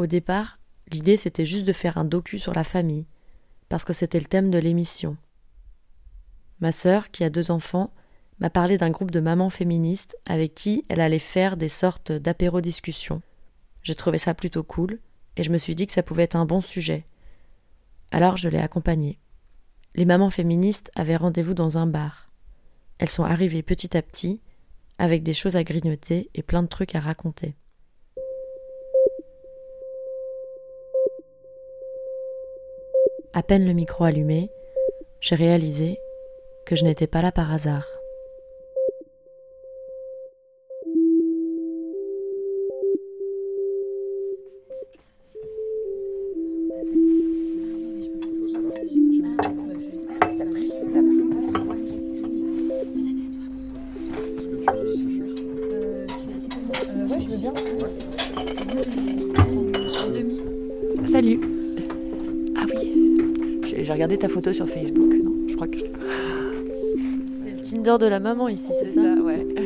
Au départ, l'idée c'était juste de faire un docu sur la famille, parce que c'était le thème de l'émission. Ma sœur, qui a deux enfants, m'a parlé d'un groupe de mamans féministes avec qui elle allait faire des sortes d'apéro-discussions. J'ai trouvé ça plutôt cool, et je me suis dit que ça pouvait être un bon sujet. Alors je l'ai accompagnée. Les mamans féministes avaient rendez-vous dans un bar. Elles sont arrivées petit à petit, avec des choses à grignoter et plein de trucs à raconter. À peine le micro allumé, j'ai réalisé que je n'étais pas là par hasard. Ta photo sur Facebook. Non, je crois que. C'est le Tinder de la maman ici, c'est ça, ouais.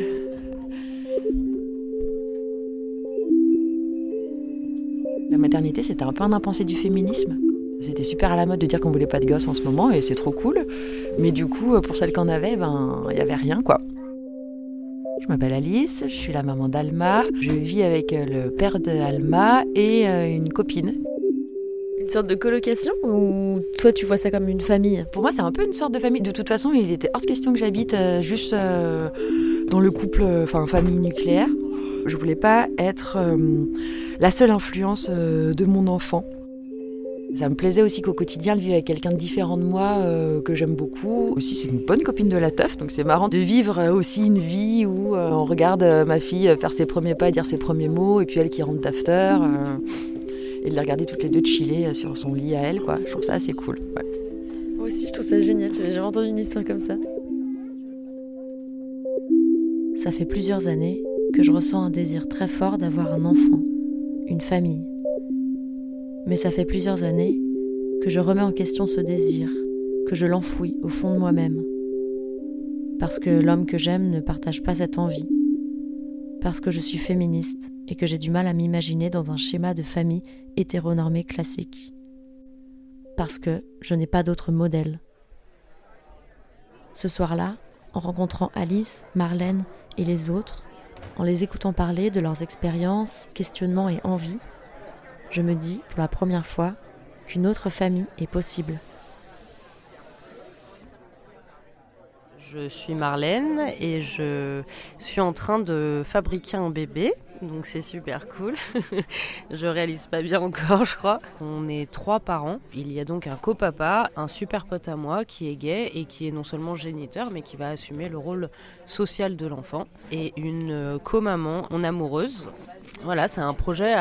La maternité, c'était un peu un impensé du féminisme. C'était super à la mode de dire qu'on voulait pas de gosses en ce moment et c'est trop cool. Mais du coup, pour celles qu'on avait, ben, il y avait rien quoi. Je m'appelle Alice, je suis la maman d'Alma. Je vis avec euh, le père de Alma et euh, une copine. Une sorte de colocation ou toi tu vois ça comme une famille? Pour moi, c'est un peu une sorte de famille. De toute façon, il était hors de question que j'habite euh, juste euh, dans le couple, euh, enfin famille nucléaire. Je voulais pas être la seule influence de mon enfant. Ça me plaisait aussi qu'au quotidien, de vivre avec quelqu'un de différent de moi, que j'aime beaucoup. Aussi, c'est une bonne copine de la teuf, donc c'est marrant de vivre aussi une vie où on regarde ma fille faire ses premiers pas, dire ses premiers mots, et puis elle qui rentre d'after, et de les regarder toutes les deux chiller euh, sur son lit à elle, quoi. Je trouve ça assez cool. ouais. Moi aussi je trouve ça génial, j'avais jamais entendu une histoire comme ça. Ça fait plusieurs années que je ressens un désir très fort d'avoir un enfant, une famille. Mais ça fait plusieurs années que je remets en question ce désir, que je l'enfouis au fond de moi-même. Parce que l'homme que j'aime ne partage pas cette envie. Parce que je suis féministe et que j'ai du mal à m'imaginer dans un schéma de famille hétéronormé classique. Parce que je n'ai pas d'autre modèle. Ce soir-là, en rencontrant Alice, Marlène et les autres, en les écoutant parler de leurs expériences, questionnements et envies, je me dis pour la première fois qu'une autre famille est possible. Je suis Marlène et je suis en train de fabriquer un bébé. Donc c'est super cool. je réalise pas bien encore, je crois. On est trois parents. Il y a donc un copapa, un super pote à moi qui est gay et qui est non seulement géniteur mais qui va assumer le rôle social de l'enfant et une euh, co-maman, mon amoureuse. Voilà, c'est un projet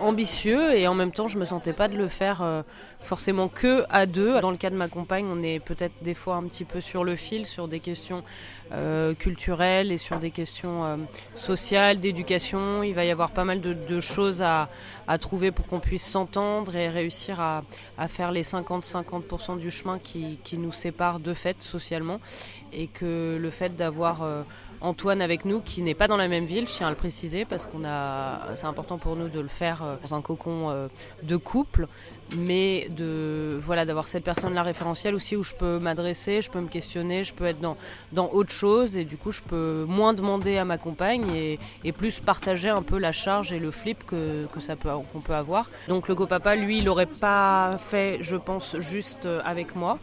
ambitieux et en même temps je me sentais pas de le faire euh, forcément que à deux. Dans le cas de ma compagne, on est peut-être des fois un petit peu sur le fil sur des questions euh, culturelles et sur des questions euh, sociales, d'éducation. Il va y avoir pas mal de, choses à, trouver pour qu'on puisse s'entendre et réussir à, faire les 50-50% du chemin qui, qui nous sépare de fait socialement. Et que le fait d'avoir euh, Antoine avec nous, qui n'est pas dans la même ville, je tiens à le préciser, parce qu'on a, c'est important pour nous de le faire euh, dans un cocon euh, de couple, mais de voilà d'avoir cette personne-là référentielle aussi où je peux m'adresser, je peux me questionner, je peux être dans, dans autre chose et du coup je peux moins demander à ma compagne et, et plus partager un peu la charge et le flip que, que ça peut qu'on peut avoir. Donc le copapa lui il aurait pas fait je pense juste euh, avec moi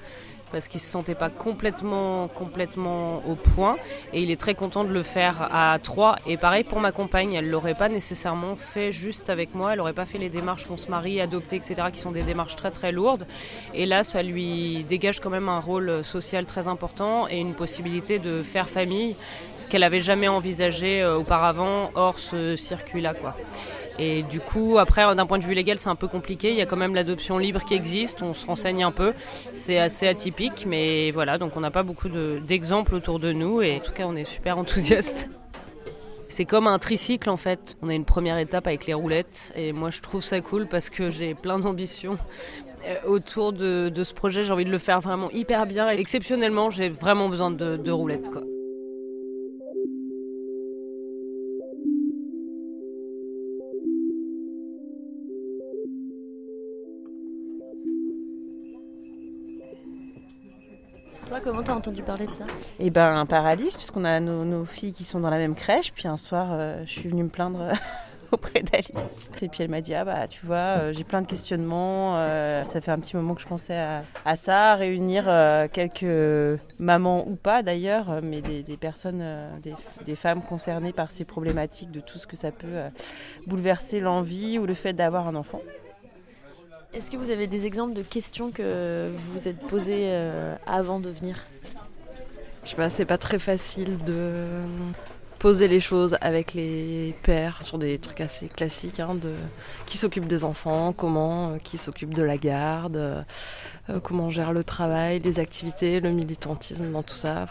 parce qu'il se sentait pas complètement complètement au point. Et il est très content de le faire à trois. Et pareil pour ma compagne elle l'aurait pas nécessairement fait juste avec moi. Elle aurait pas fait les démarches qu'on se marie adopter etc qui sont des démarches très très lourdes. Et là ça lui dégage quand même un rôle social très important et une possibilité de faire famille qu'elle avait jamais envisagé euh, auparavant hors ce circuit là quoi et du coup, après, d'un point de vue légal, c'est un peu compliqué. Il y a quand même l'adoption libre qui existe. On se renseigne un peu. C'est assez atypique, mais voilà. Donc, on n'a pas beaucoup de- d'exemples autour de nous. Et en tout cas, on est super enthousiastes. C'est comme un tricycle en fait. On a une première étape avec les roulettes et moi je trouve ça cool parce que j'ai plein d'ambitions euh, autour de, de ce projet. J'ai envie de le faire vraiment hyper bien et exceptionnellement j'ai vraiment besoin de, de roulettes quoi. Comment t'as entendu parler de ça Eh ben, un paralyse, puisqu'on a nos, filles qui sont dans la même crèche. Puis un soir, euh, je suis venue me plaindre auprès d'Alice. Et puis elle m'a dit, ah bah tu vois, euh, j'ai plein de questionnements. Euh, ça fait un petit moment que je pensais à, ça, à réunir quelques mamans ou pas d'ailleurs, mais des, personnes, des, femmes concernées par ces problématiques, de tout ce que ça peut bouleverser l'envie ou le fait d'avoir un enfant. Est-ce que vous avez des exemples de questions que vous vous êtes posées euh, avant de venir? Je sais pas, c'est pas très facile de poser les choses avec les pères sur des trucs assez classiques hein, de qui s'occupe des enfants, comment, euh, qui s'occupe de la garde, euh, comment on gère le travail, les activités, le militantisme dans tout ça.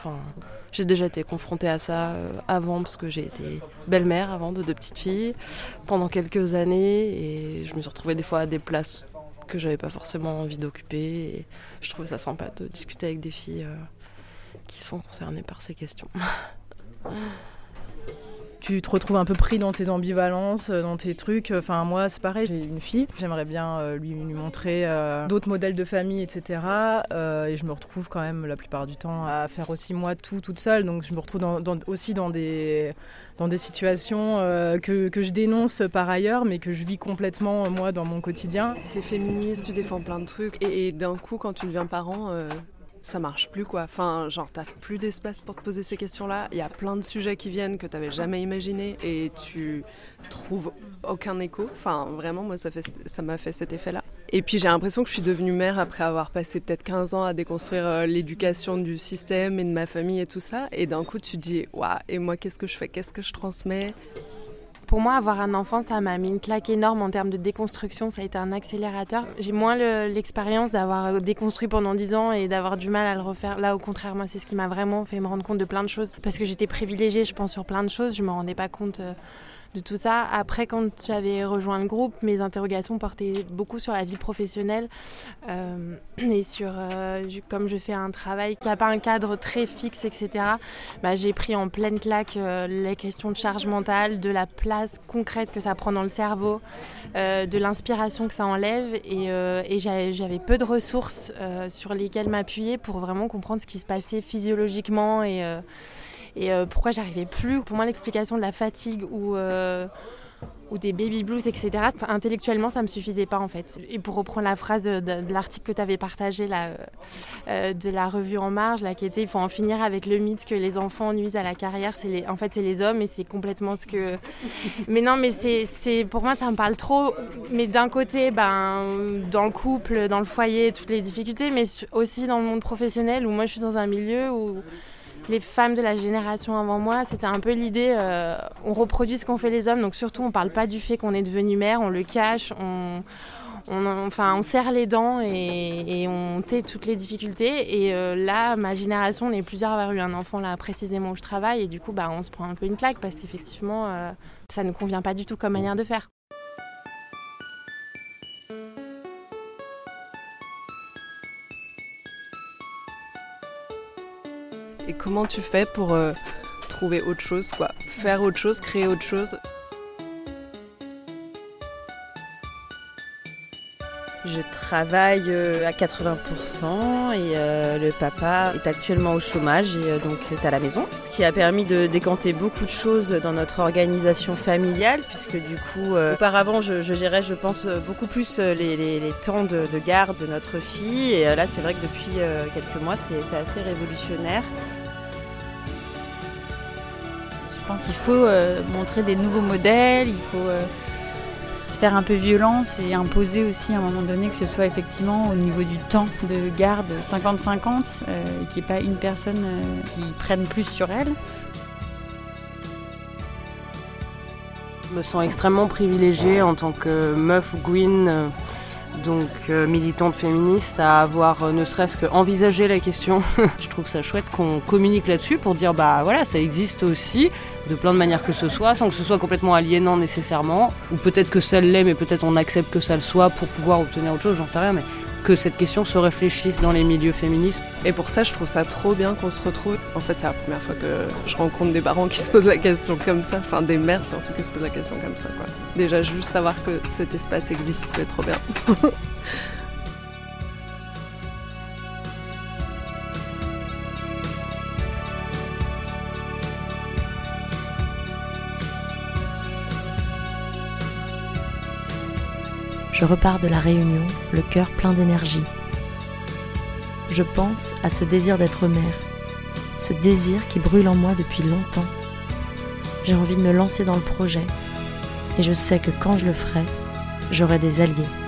J'ai déjà été confrontée à ça avant parce que j'ai été belle-mère avant de deux petites filles pendant quelques années et je me suis retrouvée des fois à des places que j'avais pas forcément envie d'occuper. Et je trouvais ça sympa de discuter avec des filles euh, qui sont concernées par ces questions. tu te retrouves un peu pris dans tes ambivalences, euh, dans tes trucs. Enfin, moi, c'est pareil, j'ai une fille, j'aimerais bien euh, lui, montrer d'autres modèles de famille, etc. et je me retrouve quand même la plupart du temps à faire aussi moi tout toute seule. Donc, je me retrouve aussi dans des, dans des situations que, que, je dénonce par ailleurs, mais que je vis complètement moi dans mon quotidien. Tu es féministe, tu défends plein de trucs, et d'un coup, quand tu deviens parent, ça marche plus quoi. Enfin, genre t'as plus d'espace pour te poser ces questions-là. Il y a plein de sujets qui viennent que t'avais jamais imaginé et tu trouves aucun écho. Enfin, vraiment, moi ça fait, ça m'a fait cet effet-là. Et puis j'ai l'impression que je suis devenue mère après avoir passé peut-être 15 ans à déconstruire euh, l'éducation du système et de ma famille et tout ça. Et d'un coup tu dis, waouh, et moi qu'est-ce que je fais, qu'est-ce que je transmets? Pour moi, avoir un enfant, ça m'a mis une claque énorme en termes de déconstruction. Ça a été un accélérateur. J'ai moins l'expérience d'avoir déconstruit pendant 10 ans et d'avoir du mal à le refaire. Là, au contraire, moi, c'est ce qui m'a vraiment fait me rendre compte de plein de choses. Parce que j'étais privilégiée, je pense, sur plein de choses. Je me rendais pas compte. Euh, de tout ça. Après, quand j'avais rejoint le groupe, mes interrogations portaient beaucoup sur la vie professionnelle euh, et sur, euh, comme je fais un travail qui n'a pas un cadre très fixe, etc. Bah, j'ai pris en pleine claque euh, les questions de charge mentale, de la place concrète que ça prend dans le cerveau, de l'inspiration que ça enlève et, et j'avais peu de ressources sur lesquelles m'appuyer pour vraiment comprendre ce qui se passait physiologiquement et et euh, pourquoi j'arrivais plus. Pour moi, l'explication de la fatigue ou, euh, ou des baby blues, etc., intellectuellement, ça me suffisait pas en fait. Et pour reprendre la phrase de, l'article que tu avais partagé là, euh, de la revue En Marge, là, qui était il faut en finir avec le mythe que les enfants nuisent à la carrière, les, en fait, c'est les hommes et c'est complètement ce que. Mais non, mais c'est, pour moi, ça me parle trop. Mais d'un côté, ben, dans le couple, dans le foyer, toutes les difficultés, mais aussi dans le monde professionnel où moi je suis dans un milieu où les femmes de la génération avant moi, c'était un peu l'idée, euh, on reproduit ce qu'ont fait les hommes, donc surtout on parle pas du fait qu'on est devenu mère, on le cache, on, enfin, on serre les dents et, on tait toutes les difficultés. Et euh, là, ma génération, on est plusieurs à avoir eu un enfant là précisément où je travaille, et du coup, bah, on se prend un peu une claque parce qu'effectivement, euh, ça ne convient pas du tout comme manière de faire. Comment tu fais pour euh, trouver autre chose, quoi Faire autre chose, créer autre chose Je travaille euh, à 80% et euh, le papa est actuellement au chômage et donc est à la maison. Ce qui a permis de décanter beaucoup de choses dans notre organisation familiale puisque du coup, auparavant, je, gérais, je pense, beaucoup plus les, temps de, de, garde de notre fille. Et là, c'est vrai que depuis quelques mois, c'est assez révolutionnaire. Pense qu'il faut euh, montrer des nouveaux modèles, il faut euh, se faire un peu violence et imposer aussi à un moment donné que ce soit effectivement au niveau du temps de garde 50-50, euh, qu'il n'y ait pas une personne qui prenne plus sur elle. Je me sens extrêmement privilégiée en tant que meuf Gwyn donc euh, militante féministe, à avoir euh, ne serait-ce qu'envisagé la question. je trouve ça chouette qu'on communique là-dessus pour dire bah voilà, ça existe aussi de plein de manières que ce soit, sans que ce soit complètement aliénant nécessairement, ou peut-être que ça l'est, mais peut-être on accepte que ça le soit pour pouvoir obtenir autre chose, j'en sais rien, mais que cette question se réfléchisse dans les milieux féministes. Et pour ça, je trouve ça trop bien qu'on se retrouve. En fait, c'est la première fois que je rencontre des parents qui se posent la question comme ça, enfin des mères surtout qui se posent la question comme ça. Déjà, juste savoir que cet espace existe, c'est trop bien. je repars de la réunion, le cœur plein d'énergie. Je pense à ce désir d'être mère, ce désir qui brûle en moi depuis longtemps. J'ai envie de me lancer dans le projet et je sais que quand je le ferai, j'aurai des alliés.